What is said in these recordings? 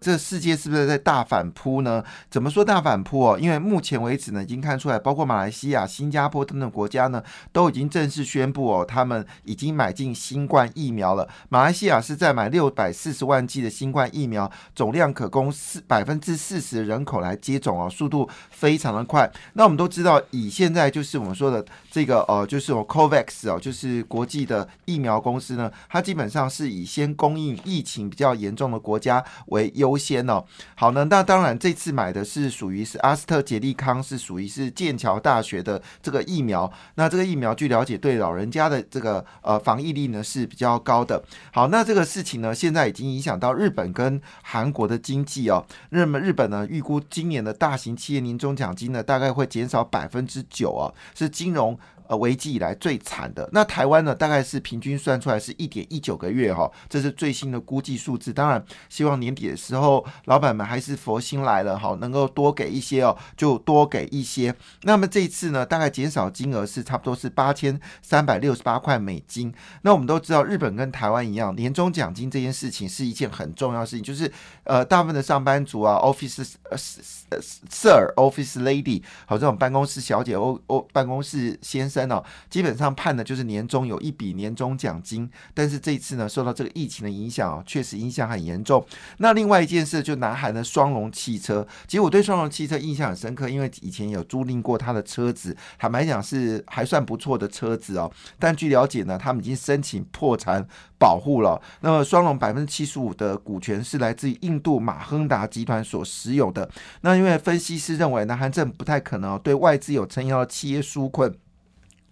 这世界是不是在大反扑呢？怎么说大反扑哦？因为目前为止呢，已经看出来，包括马来西亚、新加坡等等国家呢，都已经正式宣布哦，他们已经买进新冠疫苗了。马来西亚是在买六百四十万剂的新冠疫苗，总量可供四百分之四十人口来接种哦，速度非常的快。那我们都知道，以现在就是我们说的这个呃，就是我 COVAX 哦，就是国际的疫苗公司呢，它基本上是以先供应疫情比较严重的国家为优。优先哦，好呢，那当然这次买的是属于是阿斯特捷利康，是属于是剑桥大学的这个疫苗。那这个疫苗据了解对老人家的这个呃防疫力呢是比较高的。好，那这个事情呢现在已经影响到日本跟韩国的经济哦。那么日本呢预估今年的大型企业年终奖金呢大概会减少百分之九哦，是金融。呃，危机以来最惨的那台湾呢，大概是平均算出来是一点一九个月哈，这是最新的估计数字。当然，希望年底的时候，老板们还是佛心来了哈，能够多给一些哦，就多给一些。那么这一次呢，大概减少金额是差不多是八千三百六十八块美金。那我们都知道，日本跟台湾一样，年终奖金这件事情是一件很重要的事情，就是呃，大部分的上班族啊，office 呃 sir，office lady，好这种办公室小姐哦哦，办公室先生。哦，基本上判的就是年终有一笔年终奖金，但是这一次呢，受到这个疫情的影响哦，确实影响很严重。那另外一件事，就南韩的双龙汽车，其实我对双龙汽车印象很深刻，因为以前有租赁过他的车子，坦白讲是还算不错的车子哦。但据了解呢，他们已经申请破产保护了。那么双龙百分之七十五的股权是来自于印度马亨达集团所持有的。那因为分析师认为，南韩政府不太可能对外资有撑腰的企业纾困。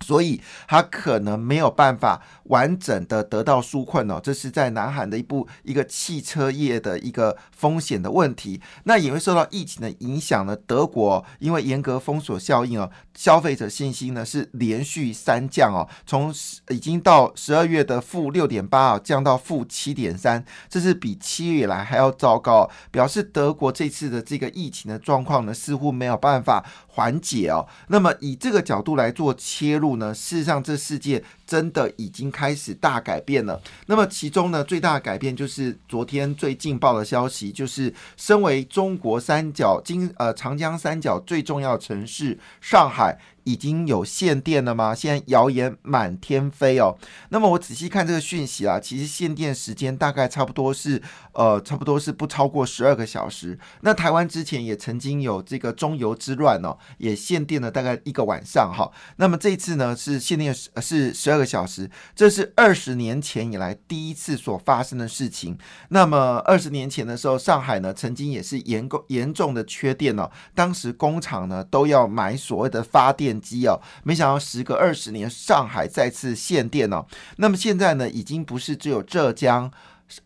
所以他可能没有办法完整的得到纾困哦，这是在南韩的一部一个汽车业的一个风险的问题。那也会受到疫情的影响呢。德国因为严格封锁效应哦，消费者信心呢是连续三降哦，从已经到十二月的负六点八啊，降到负七点三，这是比七月以来还要糟糕，表示德国这次的这个疫情的状况呢似乎没有办法缓解哦。那么以这个角度来做切入。呢？事实上，这世界真的已经开始大改变了。那么，其中呢，最大改变就是昨天最劲爆的消息，就是身为中国三角金呃长江三角最重要城市上海。已经有限电了吗？现在谣言满天飞哦。那么我仔细看这个讯息啊，其实限电时间大概差不多是呃，差不多是不超过十二个小时。那台湾之前也曾经有这个中油之乱哦，也限电了大概一个晚上哈。那么这次呢是限电是十二个小时，这是二十年前以来第一次所发生的事情。那么二十年前的时候，上海呢曾经也是严严重的缺电哦，当时工厂呢都要买所谓的发电。机哦，没想到时隔二十年，上海再次限电哦。那么现在呢，已经不是只有浙江、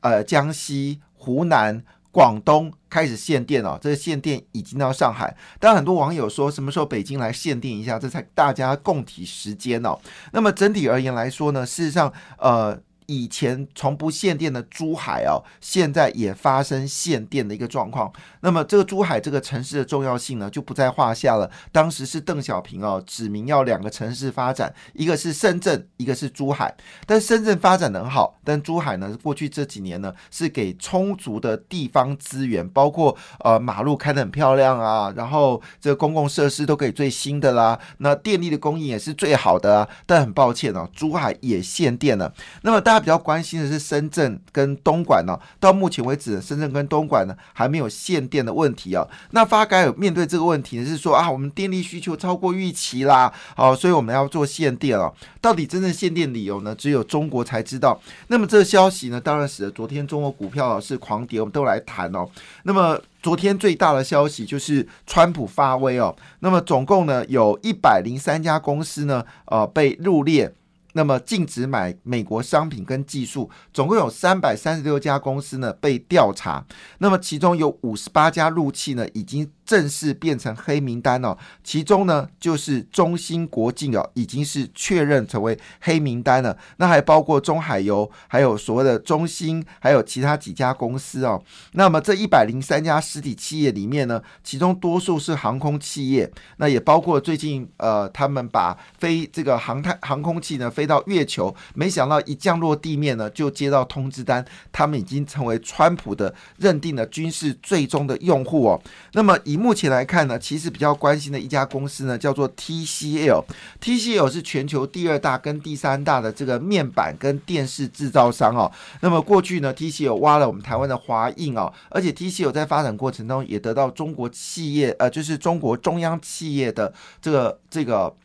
呃江西、湖南、广东开始限电哦，这个限电已经到上海。但很多网友说，什么时候北京来限电一下，这才大家共体时间哦。那么整体而言来说呢，事实上，呃。以前从不限电的珠海哦，现在也发生限电的一个状况。那么这个珠海这个城市的重要性呢，就不在话下了。当时是邓小平哦指明要两个城市发展，一个是深圳，一个是珠海。但深圳发展的很好，但珠海呢，过去这几年呢是给充足的地方资源，包括呃马路开得很漂亮啊，然后这公共设施都可以最新的啦，那电力的供应也是最好的啊。但很抱歉哦，珠海也限电了。那么大。比较关心的是深圳跟东莞呢，到目前为止，深圳跟东莞呢还没有限电的问题啊。那发改委面对这个问题呢，是说啊，我们电力需求超过预期啦，好，所以我们要做限电哦。到底真正限电理由呢，只有中国才知道。那么这个消息呢，当然使得昨天中国股票是狂跌，我们都来谈哦。那么昨天最大的消息就是川普发威哦，那么总共呢有一百零三家公司呢，呃，被入列。那么禁止买美国商品跟技术，总共有三百三十六家公司呢被调查。那么其中有五十八家入气呢已经正式变成黑名单哦。其中呢，就是中芯国际哦，已经是确认成为黑名单了。那还包括中海油，还有所谓的中芯，还有其他几家公司哦。那么这一百零三家实体企业里面呢，其中多数是航空企业，那也包括最近呃，他们把飞这个航太航空器呢飞到月球，没想到一降落地面呢，就接到通知单，他们已经成为川普的认定的军事最终的用户哦。那么以目前来看呢，其实比较关心的一家公司呢，叫做 TCL，TCL 是全球第二大跟第三大的这个面板跟电视制造商哦。那么过去呢，TCL 挖了我们台湾的华映哦，而且 TCL 在发展过程中也得到中国企业呃，就是中国中央企业的这个这个。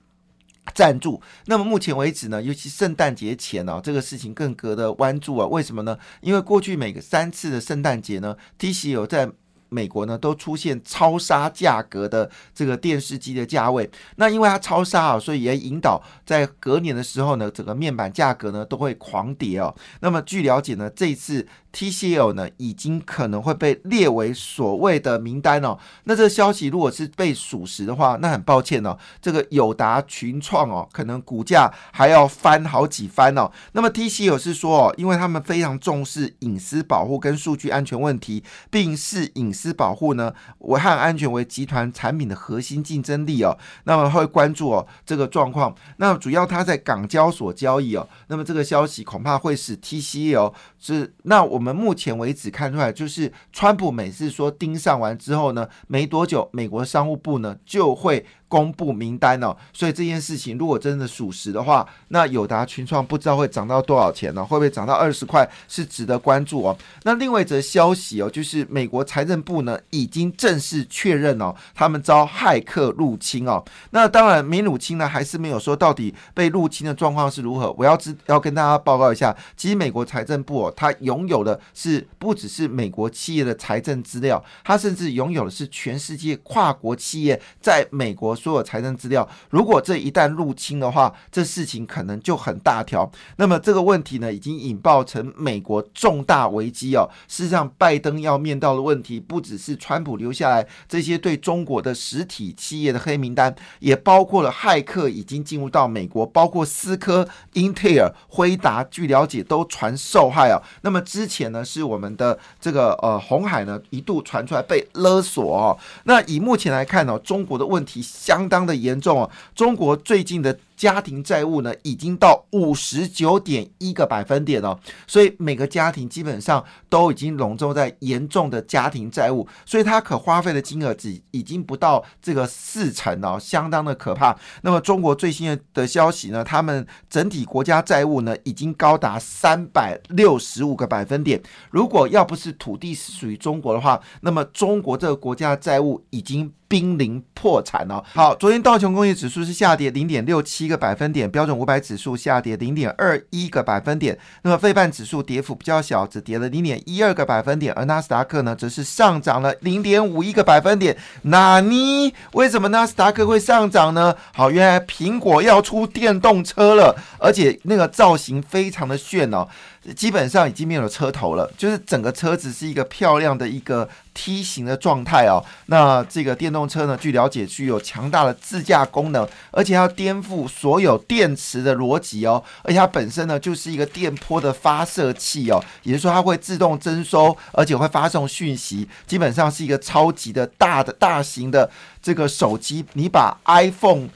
赞助。那么目前为止呢，尤其圣诞节前哦，这个事情更隔得弯住啊。为什么呢？因为过去每个三次的圣诞节呢，TCL 在美国呢都出现超杀价格的这个电视机的价位。那因为它超杀啊，所以也引导在隔年的时候呢，整个面板价格呢都会狂跌哦。那么据了解呢，这一次。TCL 呢，已经可能会被列为所谓的名单哦。那这个消息如果是被属实的话，那很抱歉哦，这个友达群创哦，可能股价还要翻好几番哦。那么 TCL 是说哦，因为他们非常重视隐私保护跟数据安全问题，并视隐私保护呢、危害安全为集团产品的核心竞争力哦。那么会关注哦这个状况。那主要它在港交所交易哦。那么这个消息恐怕会使 TCL 是那我们。目前为止看出来，就是川普每次说盯上完之后呢，没多久，美国商务部呢就会。公布名单哦，所以这件事情如果真的属实的话，那友达群创不知道会涨到多少钱呢？会不会涨到二十块？是值得关注哦。那另外一则消息哦，就是美国财政部呢已经正式确认哦，他们遭骇客入侵哦。那当然，没入侵呢，还是没有说到底被入侵的状况是如何。我要知要跟大家报告一下，其实美国财政部哦，它拥有的是不只是美国企业的财政资料，它甚至拥有的是全世界跨国企业在美国。所有财政资料，如果这一旦入侵的话，这事情可能就很大条。那么这个问题呢，已经引爆成美国重大危机哦。事实上，拜登要面到的问题，不只是川普留下来这些对中国的实体企业的黑名单，也包括了骇客已经进入到美国，包括思科、英特尔、辉达，据了解都传受害啊。那么之前呢，是我们的这个呃红海呢，一度传出来被勒索哦。那以目前来看呢，中国的问题。相当的严重啊，中国最近的。家庭债务呢，已经到五十九点一个百分点了，所以每个家庭基本上都已经笼罩在严重的家庭债务，所以它可花费的金额只已经不到这个四成哦，相当的可怕。那么中国最新的的消息呢，他们整体国家债务呢，已经高达三百六十五个百分点。如果要不是土地是属于中国的话，那么中国这个国家债务已经濒临破产了。好，昨天道琼工业指数是下跌零点六七。一个百分点，标准五百指数下跌零点二一个百分点。那么费半指数跌幅比较小，只跌了零点一二个百分点，而纳斯达克呢，则是上涨了零点五一个百分点。那尼为什么纳斯达克会上涨呢？好，原来苹果要出电动车了，而且那个造型非常的炫哦。基本上已经没有车头了，就是整个车子是一个漂亮的一个梯形的状态哦。那这个电动车呢，据了解具有强大的自驾功能，而且要颠覆所有电池的逻辑哦。而且它本身呢，就是一个电波的发射器哦，也就是说它会自动征收，而且会发送讯息。基本上是一个超级的大的大型的这个手机，你把 iPhone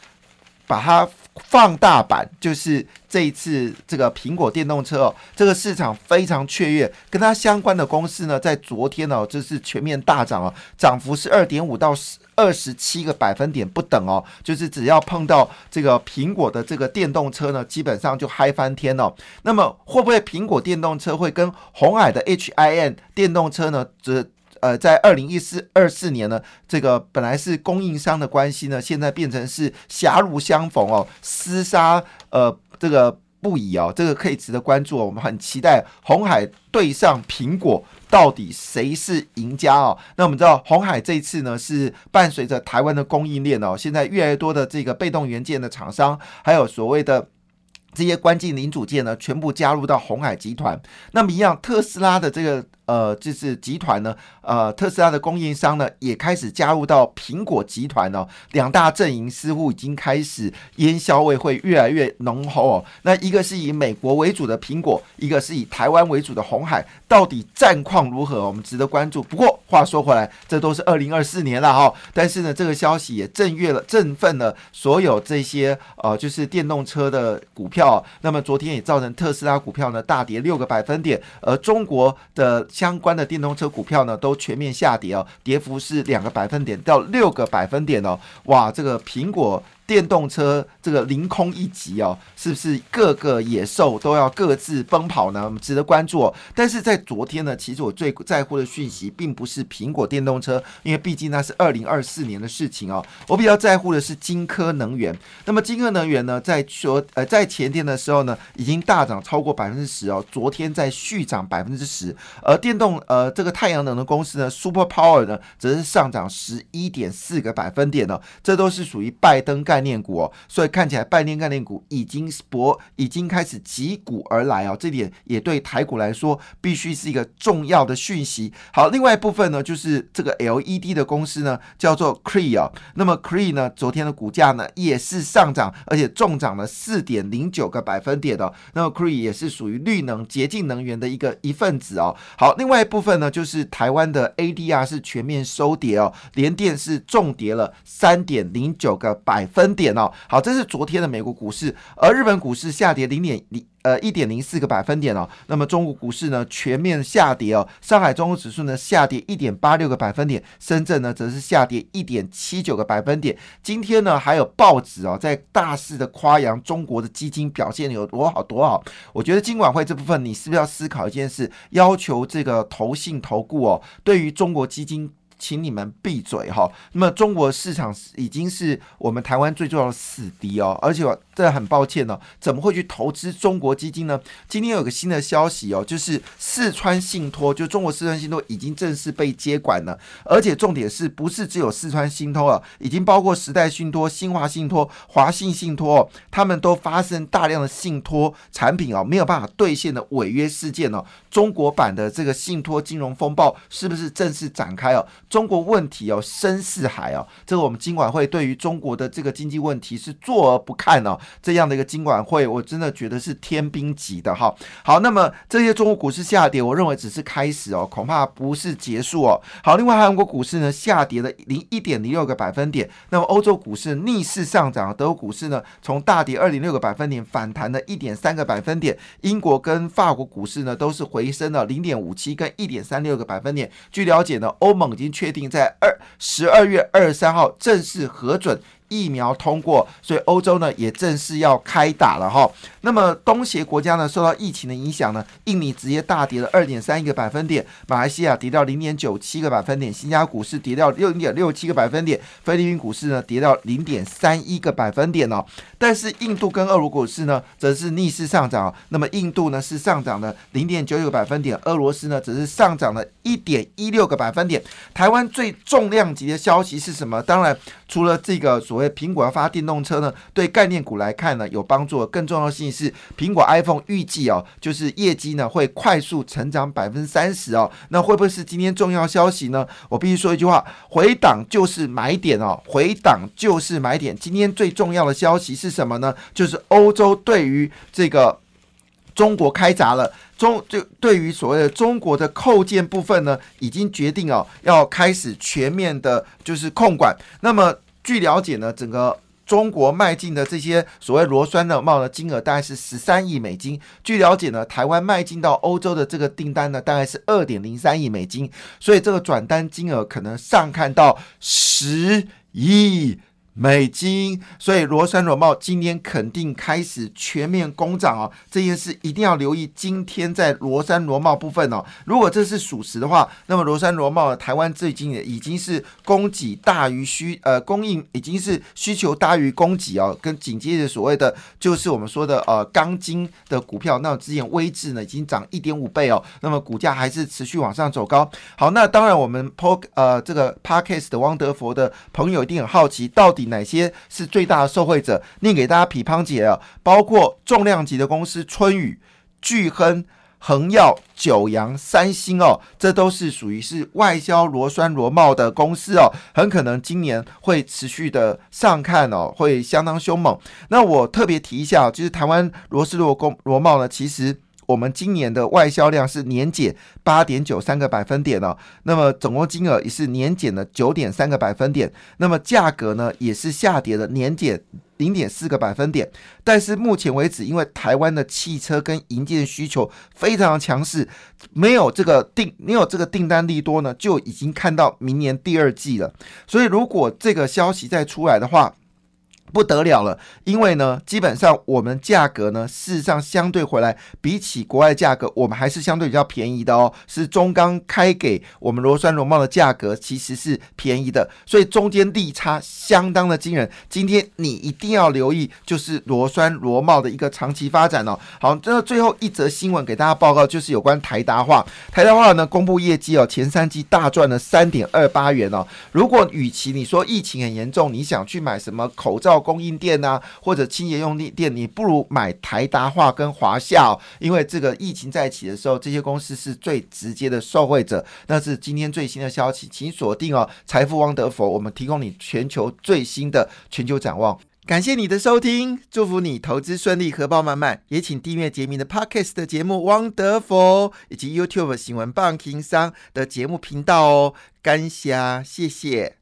把它。放大版就是这一次这个苹果电动车哦，这个市场非常雀跃，跟它相关的公司呢，在昨天哦，这是全面大涨哦，涨幅是二点五到二十七个百分点不等哦，就是只要碰到这个苹果的这个电动车呢，基本上就嗨翻天哦。那么会不会苹果电动车会跟红海的 H I N 电动车呢？这呃，在二零一四二四年呢，这个本来是供应商的关系呢，现在变成是狭路相逢哦，厮杀呃，这个不已哦，这个可以值得关注哦。我们很期待红海对上苹果，到底谁是赢家哦？那我们知道红海这一次呢，是伴随着台湾的供应链哦，现在越来越多的这个被动元件的厂商，还有所谓的。这些关键零组件呢，全部加入到红海集团。那么一样，特斯拉的这个。呃，就是集团呢，呃，特斯拉的供应商呢，也开始加入到苹果集团哦，两大阵营似乎已经开始烟硝味会越来越浓厚哦。那一个是以美国为主的苹果，一个是以台湾为主的红海，到底战况如何？我们值得关注。不过话说回来，这都是二零二四年了哈。但是呢，这个消息也震悦了、振奋了所有这些呃，就是电动车的股票。票那么昨天也造成特斯拉股票呢大跌六个百分点，而中国的。相关的电动车股票呢，都全面下跌哦，跌幅是两个百分点到六个百分点哦，哇，这个苹果。电动车这个凌空一击哦，是不是各个野兽都要各自奔跑呢？值得关注哦。但是在昨天呢，其实我最在乎的讯息并不是苹果电动车，因为毕竟那是二零二四年的事情哦。我比较在乎的是金科能源。那么金科能源呢，在说呃在前天的时候呢，已经大涨超过百分之十哦，昨天在续涨百分之十。而电动呃这个太阳能的公司呢，Super Power 呢，则是上涨十一点四个百分点呢，这都是属于拜登干。概念股哦，所以看起来半年概念股已经博已经开始击股而来哦，这点也对台股来说必须是一个重要的讯息。好，另外一部分呢，就是这个 LED 的公司呢，叫做 Cree 哦，那么 Cree 呢，昨天的股价呢也是上涨，而且重涨了四点零九个百分点的。那么 Cree 也是属于绿能洁净能源的一个一份子哦。好，另外一部分呢，就是台湾的 ADR 是全面收跌哦，联电是重跌了三点零九个百分。点哦，好，这是昨天的美国股市，而日本股市下跌零点零呃一点零四个百分点哦。那么中国股市呢全面下跌哦，上海综合指数呢下跌一点八六个百分点，深圳呢则是下跌一点七九个百分点。今天呢还有报纸哦在大肆的夸扬中国的基金表现有多好多好。我觉得金管会这部分你是不是要思考一件事，要求这个投信投顾哦，对于中国基金。请你们闭嘴哈！那么中国市场已经是我们台湾最重要的死敌哦，而且我这很抱歉哦，怎么会去投资中国基金呢？今天有个新的消息哦，就是四川信托，就中国四川信托已经正式被接管了，而且重点是不是只有四川信托啊？已经包括时代信托、新华信托、华信信托，他们都发生大量的信托产品哦没有办法兑现的违约事件哦。中国版的这个信托金融风暴是不是正式展开哦？中国问题哦深似海哦，这个我们金管会对于中国的这个经济问题是坐而不看哦。这样的一个金管会，我真的觉得是天兵级的哈。好，那么这些中国股市下跌，我认为只是开始哦，恐怕不是结束哦。好，另外韩国股市呢下跌了零一点零六个百分点，那么欧洲股市逆势上涨，德国股市呢从大跌二点六个百分点反弹了一点三个百分点，英国跟法国股市呢都是回升了零点五七跟一点三六个百分点。据了解呢，欧盟已经。确定在二十二月二十三号正式核准。疫苗通过，所以欧洲呢也正式要开打了哈。那么东协国家呢受到疫情的影响呢，印尼直接大跌了二点三一个百分点，马来西亚跌到零点九七个百分点，新加坡股市跌到六点六七个百分点，菲律宾股市呢跌到零点三一个百分点哦。但是印度跟俄罗斯股市呢则是逆势上涨，那么印度呢是上涨了零点九九个百分点，俄罗斯呢则是上涨了一点一六个百分点。台湾最重量级的消息是什么？当然除了这个所谓苹果要发电动车呢，对概念股来看呢有帮助。更重要性是，苹果 iPhone 预计哦，就是业绩呢会快速成长百分之三十哦。那会不会是今天重要消息呢？我必须说一句话：回档就是买点哦，回档就是买点。今天最重要的消息是什么呢？就是欧洲对于这个中国开闸了。中就对于所谓的中国的扣件部分呢，已经决定哦要开始全面的，就是控管。那么据了解呢，整个中国迈进的这些所谓螺栓的帽的金额大概是十三亿美金。据了解呢，台湾迈进到欧洲的这个订单呢，大概是二点零三亿美金，所以这个转单金额可能上看到十亿。美金，所以罗山螺帽今天肯定开始全面攻涨哦，这件事一定要留意。今天在罗山螺帽部分哦，如果这是属实的话，那么罗山螺帽台湾最近也已经是供给大于需，呃，供应已经是需求大于供给哦，跟紧接着所谓的就是我们说的呃钢筋的股票，那之前微智呢已经涨一点五倍哦，那么股价还是持续往上走高。好，那当然我们 p o 呃这个 Parkes 的汪德佛的朋友一定很好奇，到底。哪些是最大的受惠者？念给大家匹乓姐啊，包括重量级的公司春雨、巨亨。恒耀、九阳、三星哦，这都是属于是外销螺栓螺帽的公司哦，很可能今年会持续的上看哦，会相当凶猛。那我特别提一下，就是台湾螺丝螺工螺帽呢，其实。我们今年的外销量是年减八点九三个百分点哦，那么总共金额也是年减了九点三个百分点，那么价格呢也是下跌了年减零点四个百分点。但是目前为止，因为台湾的汽车跟营建需求非常强势，没有这个订没有这个订单利多呢，就已经看到明年第二季了。所以如果这个消息再出来的话，不得了了，因为呢，基本上我们价格呢，事实上相对回来，比起国外价格，我们还是相对比较便宜的哦。是中钢开给我们螺栓螺帽的价格其实是便宜的，所以中间利差相当的惊人。今天你一定要留意，就是螺栓螺帽的一个长期发展哦。好，这最后一则新闻给大家报告，就是有关台达化。台达化呢公布业绩哦，前三季大赚了三点二八元哦。如果与其你说疫情很严重，你想去买什么口罩？供应店啊，或者清洁用品店，你不如买台达化跟华夏，因为这个疫情在一起的时候，这些公司是最直接的受惠者。那是今天最新的消息，请锁定哦，财富汪德佛，我们提供你全球最新的全球展望。感谢你的收听，祝福你投资顺利，荷包满满。也请订阅杰明的 Podcast 的节目《汪德佛》，以及 YouTube 新闻棒情商的节目频道哦。感谢，谢谢。